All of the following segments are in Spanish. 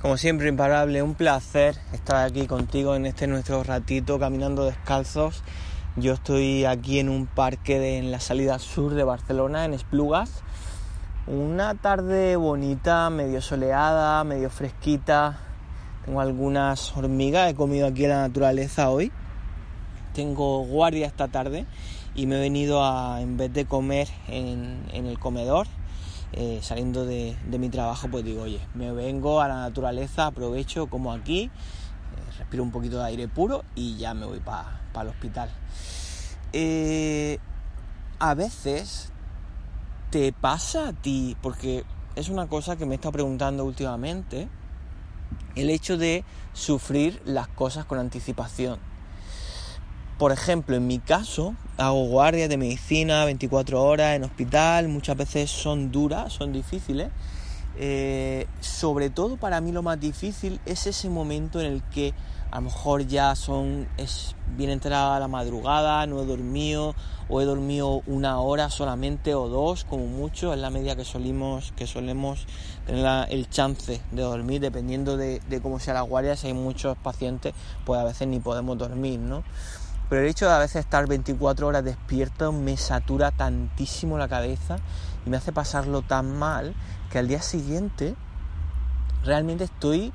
Como siempre, imparable, un placer estar aquí contigo en este nuestro ratito caminando descalzos. Yo estoy aquí en un parque de, en la salida sur de Barcelona, en Esplugas. Una tarde bonita, medio soleada, medio fresquita. Tengo algunas hormigas, he comido aquí en la naturaleza hoy. Tengo guardia esta tarde y me he venido a, en vez de comer en, en el comedor, eh, saliendo de, mi trabajo, pues digo, oye, me vengo a la naturaleza, aprovecho como aquí, eh, respiro un poquito de aire puro y ya me voy para el hospital. Eh, a veces te pasa a ti, porque es una cosa que me estado preguntando últimamente, el hecho de sufrir las cosas con anticipación. Por ejemplo, en mi caso, hago guardias de medicina 24 horas en hospital, muchas veces son duras, son difíciles. Eh, sobre todo para mí lo más difícil es ese momento en el que a lo mejor ya son es bien entrada la madrugada, no he dormido o he dormido una hora solamente o dos como mucho, es la media que solimos que solemos tener el chance de dormir dependiendo de, de cómo sea la guardia, si hay muchos pacientes pues a veces ni podemos dormir, ¿no? Pero el hecho de a veces estar 24 horas despierto me satura tantísimo la cabeza y me hace pasarlo tan mal que al día siguiente realmente estoy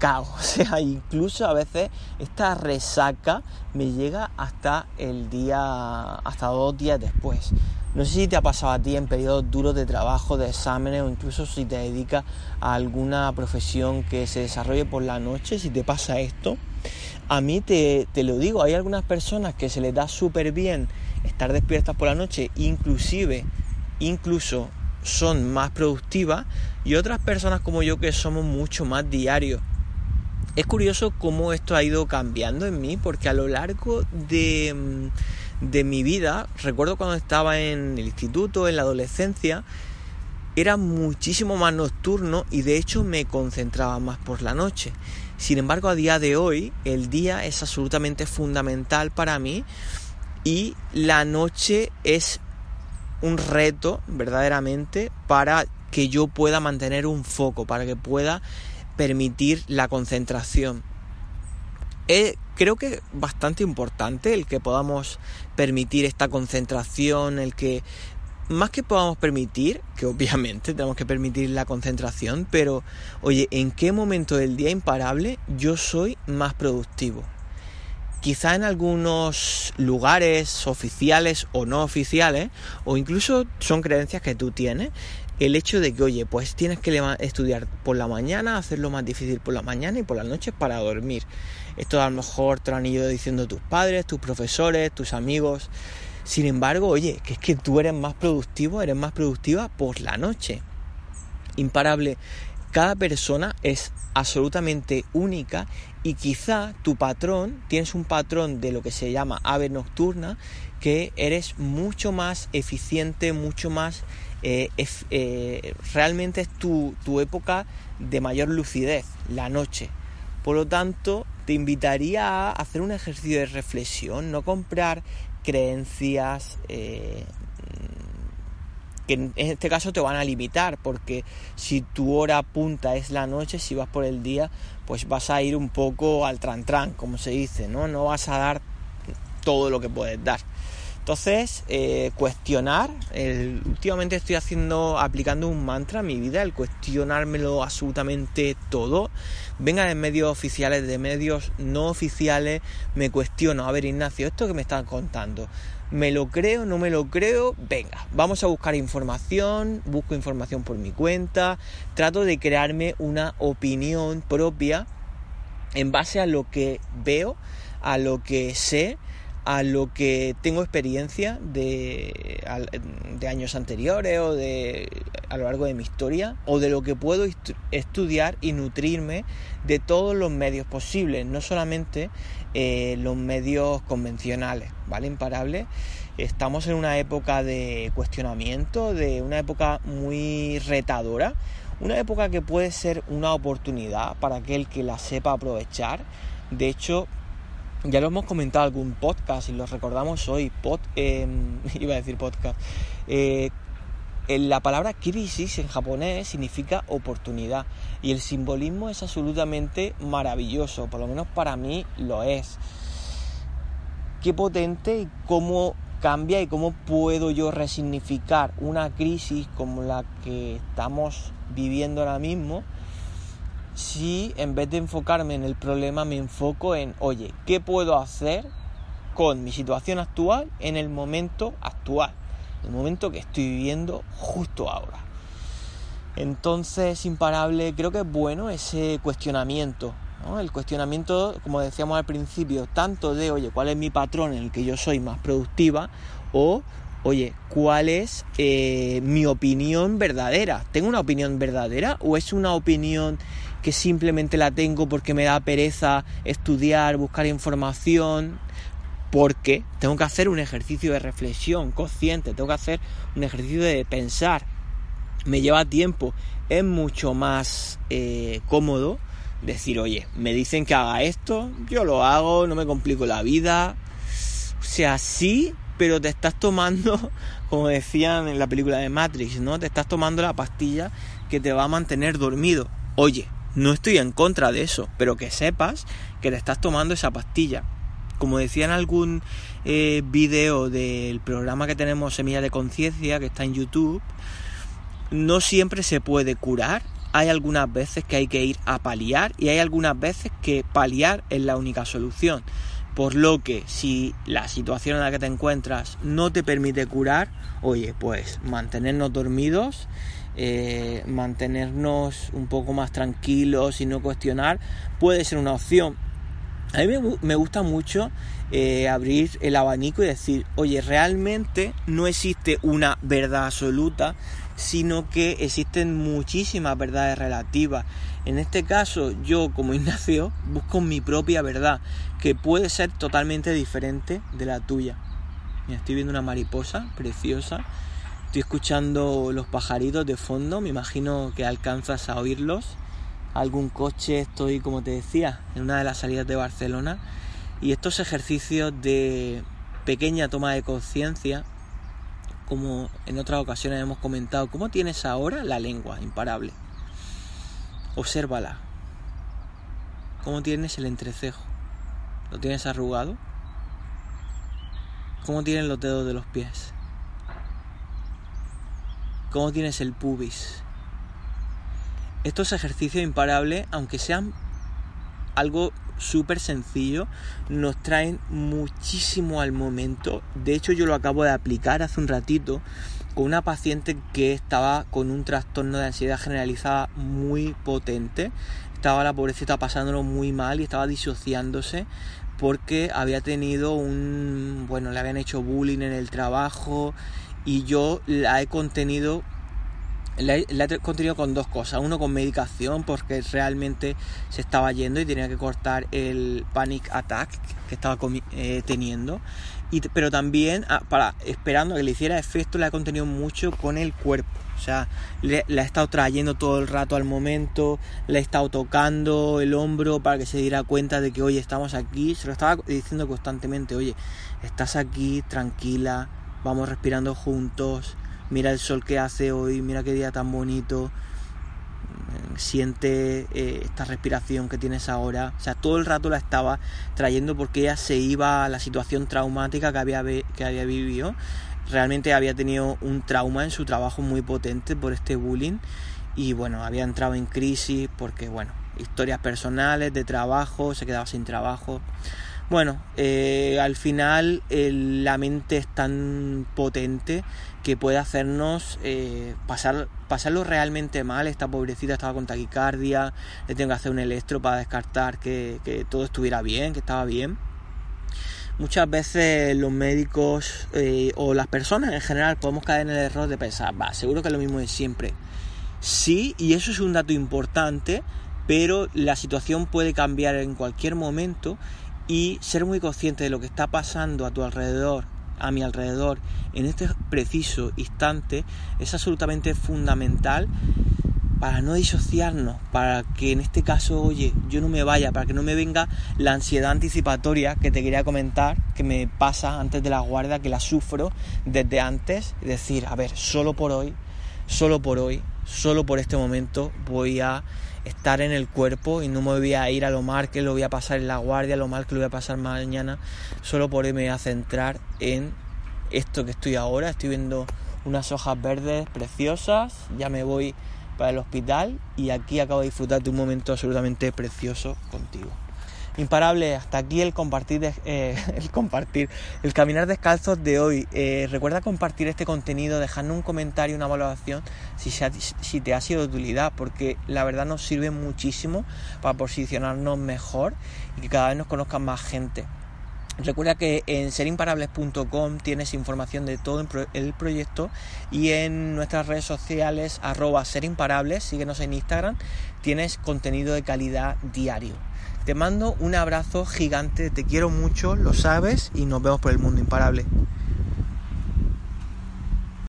cao. O sea, incluso a veces esta resaca me llega hasta el día, hasta dos días después. No sé si te ha pasado a ti en periodos duros de trabajo, de exámenes o incluso si te dedicas a alguna profesión que se desarrolle por la noche, si te pasa esto a mí te, lo digo, hay algunas personas que se les da súper bien estar despiertas por la noche, inclusive, incluso son más productivas, y otras personas como yo que somos mucho más diarios. Es curioso cómo esto ha ido cambiando en mí, porque a lo largo de, mm, de mi vida, recuerdo cuando estaba en el instituto, en la adolescencia, era muchísimo más nocturno y de hecho me concentraba más por la noche. Sin embargo, a día de hoy, el día es absolutamente fundamental para mí y la noche es un reto verdaderamente para que yo pueda mantener un foco, para que pueda permitir la concentración. Eh, creo que es bastante importante el que podamos permitir esta concentración, el que más que podamos permitir, que obviamente tenemos que permitir la concentración, pero oye, ¿en qué momento del día imparable yo soy más productivo? Quizá en algunos lugares oficiales o no oficiales, o incluso son creencias que tú tienes, el hecho de que, oye, pues tienes que estudiar por la mañana, hacerlo más difícil por la mañana y por las noches para dormir. Esto a lo mejor te lo han ido diciendo tus padres, tus profesores, tus amigos. Sin embargo, oye, que es que tú eres más productivo, eres más productiva por la noche. Imparable. Cada persona es absolutamente única y quizá tu patrón, tienes un patrón de lo que se llama ave nocturna, que eres mucho más eficiente, mucho más... Eh, eh, realmente es tu, tu época de mayor lucidez, la noche. Por lo tanto, te invitaría a hacer un ejercicio de reflexión, no comprar creencias eh, que en este caso te van a limitar porque si tu hora punta es la noche, si vas por el día, pues vas a ir un poco al tran tran, como se dice, ¿no? No vas a dar todo lo que puedes dar. Entonces, eh, cuestionar, últimamente estoy haciendo, aplicando un mantra a mi vida, el cuestionármelo absolutamente todo. Venga de medios oficiales, de medios no oficiales, me cuestiono, a ver Ignacio, esto que me están contando, ¿me lo creo, no me lo creo? Venga, vamos a buscar información, busco información por mi cuenta, trato de crearme una opinión propia en base a lo que veo, a lo que sé a lo que tengo experiencia de, años anteriores o de a lo largo de mi historia o de lo que puedo estudiar y nutrirme de todos los medios posibles, no solamente eh, los medios convencionales, ¿vale? Imparable. Estamos en una época de cuestionamiento, de una época muy retadora, una época que puede ser una oportunidad para aquel que la sepa aprovechar. De hecho, ya lo hemos comentado en algún podcast y lo recordamos hoy. Em, iba a decir podcast. Eh, la palabra crisis en japonés significa oportunidad. Y el simbolismo es absolutamente maravilloso, por lo menos para mí lo es. Qué potente y cómo cambia y cómo puedo yo resignificar una crisis como la que estamos viviendo ahora mismo si en vez de enfocarme en el problema me enfoco en, oye, ¿qué puedo hacer con mi situación actual en el momento actual? El momento que estoy viviendo justo ahora. Entonces, imparable, creo que es bueno ese cuestionamiento, el cuestionamiento, como decíamos al principio, tanto de, oye, ¿cuál es mi patrón en el que yo soy más productiva? O, oye, ¿cuál es eh, mi opinión verdadera? ¿Tengo una opinión verdadera o es una opinión que simplemente la tengo porque me da pereza estudiar, buscar información? Porque tengo que hacer un ejercicio de reflexión consciente, tengo que hacer un ejercicio de pensar. Me lleva tiempo, es mucho más eh, cómodo decir, oye, me dicen que haga esto, yo lo hago, no me complico la vida. O sea, sí, pero te estás tomando, como decían en la película de Matrix, ¿no? Te estás tomando la pastilla que te va a mantener dormido. Oye, no estoy en contra de eso, pero que sepas que te estás tomando esa pastilla. Como decía en algún eh, video del programa que tenemos Semilla de Conciencia, que está en YouTube, no siempre se puede curar hay algunas veces que hay que ir a paliar y hay algunas veces que paliar es la única solución. Por lo que si la situación en la que te encuentras no te permite curar, oye, pues mantenernos dormidos, eh, mantenernos un poco más tranquilos y no cuestionar puede ser una opción. A mí me, gusta mucho eh, abrir el abanico y decir, oye, realmente no existe una verdad absoluta, sino que existen muchísimas verdades relativas. En este caso, yo como Ignacio busco mi propia verdad, que puede ser totalmente diferente de la tuya. Estoy viendo una mariposa preciosa, estoy escuchando los pajaritos de fondo, me imagino que alcanzas a oírlos. Algún coche, estoy, como te decía, en una de las salidas de Barcelona. Y estos ejercicios de pequeña toma de conciencia como en otras ocasiones hemos comentado, ¿cómo tienes ahora la lengua imparable? Obsérvala. ¿Cómo tienes el entrecejo? ¿Lo tienes arrugado? ¿Cómo tienes los dedos de los pies? ¿Cómo tienes el pubis? Estos ejercicios imparables, aunque sean algo súper sencillo, nos traen muchísimo al momento. De hecho, yo lo acabo de aplicar hace un ratito con una paciente que estaba con un trastorno de ansiedad generalizada muy potente. Estaba la pobrecita pasándolo muy mal y estaba disociándose porque había tenido un, bueno, le habían hecho bullying en el trabajo y yo la he contenido la, he contenido con dos cosas. Uno con medicación porque realmente se estaba yendo y tenía que cortar el panic attack que estaba eh, teniendo. Y, pero también ah, para esperando a que le hiciera efecto, la he contenido mucho con el cuerpo. O sea, le, la he estado trayendo todo el rato al momento, le he estado tocando el hombro para que se diera cuenta de que, oye, estamos aquí. Se lo estaba diciendo constantemente, oye, estás aquí, tranquila, vamos respirando juntos mira el sol que hace hoy, mira qué día tan bonito, siente eh, esta respiración que tienes ahora. O sea, todo el rato la estaba trayendo porque ella se iba a la situación traumática que había, que había vivido. Realmente había tenido un trauma en su trabajo muy potente por este bullying y bueno, había entrado en crisis porque bueno, historias personales de trabajo, se quedaba sin trabajo. Bueno, eh, al final la mente es tan potente que puede hacernos eh, pasar, pasarlo realmente mal. Esta pobrecita estaba con taquicardia, le tengo que hacer un electro para descartar que, todo estuviera bien, que estaba bien. Muchas veces los médicos eh, o las personas en general podemos caer en el error de pensar, va, seguro que es lo mismo de siempre. Sí, y eso es un dato importante, pero la situación puede cambiar en cualquier momento y ser muy consciente de lo que está pasando a tu alrededor, a mi alrededor, en este preciso instante, es absolutamente fundamental para no disociarnos, para que en este caso, oye, yo no me vaya, para que no me venga la ansiedad anticipatoria que te quería comentar, que me pasa antes de la guardia, que la sufro desde antes, decir, a ver, solo por hoy, solo por hoy, solo por este momento voy a estar en el cuerpo y no me voy a ir a lo mal que lo voy a pasar en la guardia, lo mal que lo voy a pasar mañana, solo por me voy a centrar en esto que estoy ahora, estoy viendo unas hojas verdes preciosas, ya me voy para el hospital y aquí acabo de disfrutar de un momento absolutamente precioso contigo. Imparable, hasta aquí el compartir, eh, el compartir, el caminar descalzos de hoy. Eh, recuerda compartir este contenido, dejando un comentario, una valoración si, si te ha sido de utilidad, porque la verdad nos sirve muchísimo para posicionarnos mejor y que cada vez nos conozcan más gente. Recuerda que en serimparables.com tienes información de todo el proyecto y en nuestras redes sociales arroba serimparables, síguenos en Instagram, tienes contenido de calidad diario. Te mando un abrazo gigante, te quiero mucho, lo sabes y nos vemos por el mundo imparable.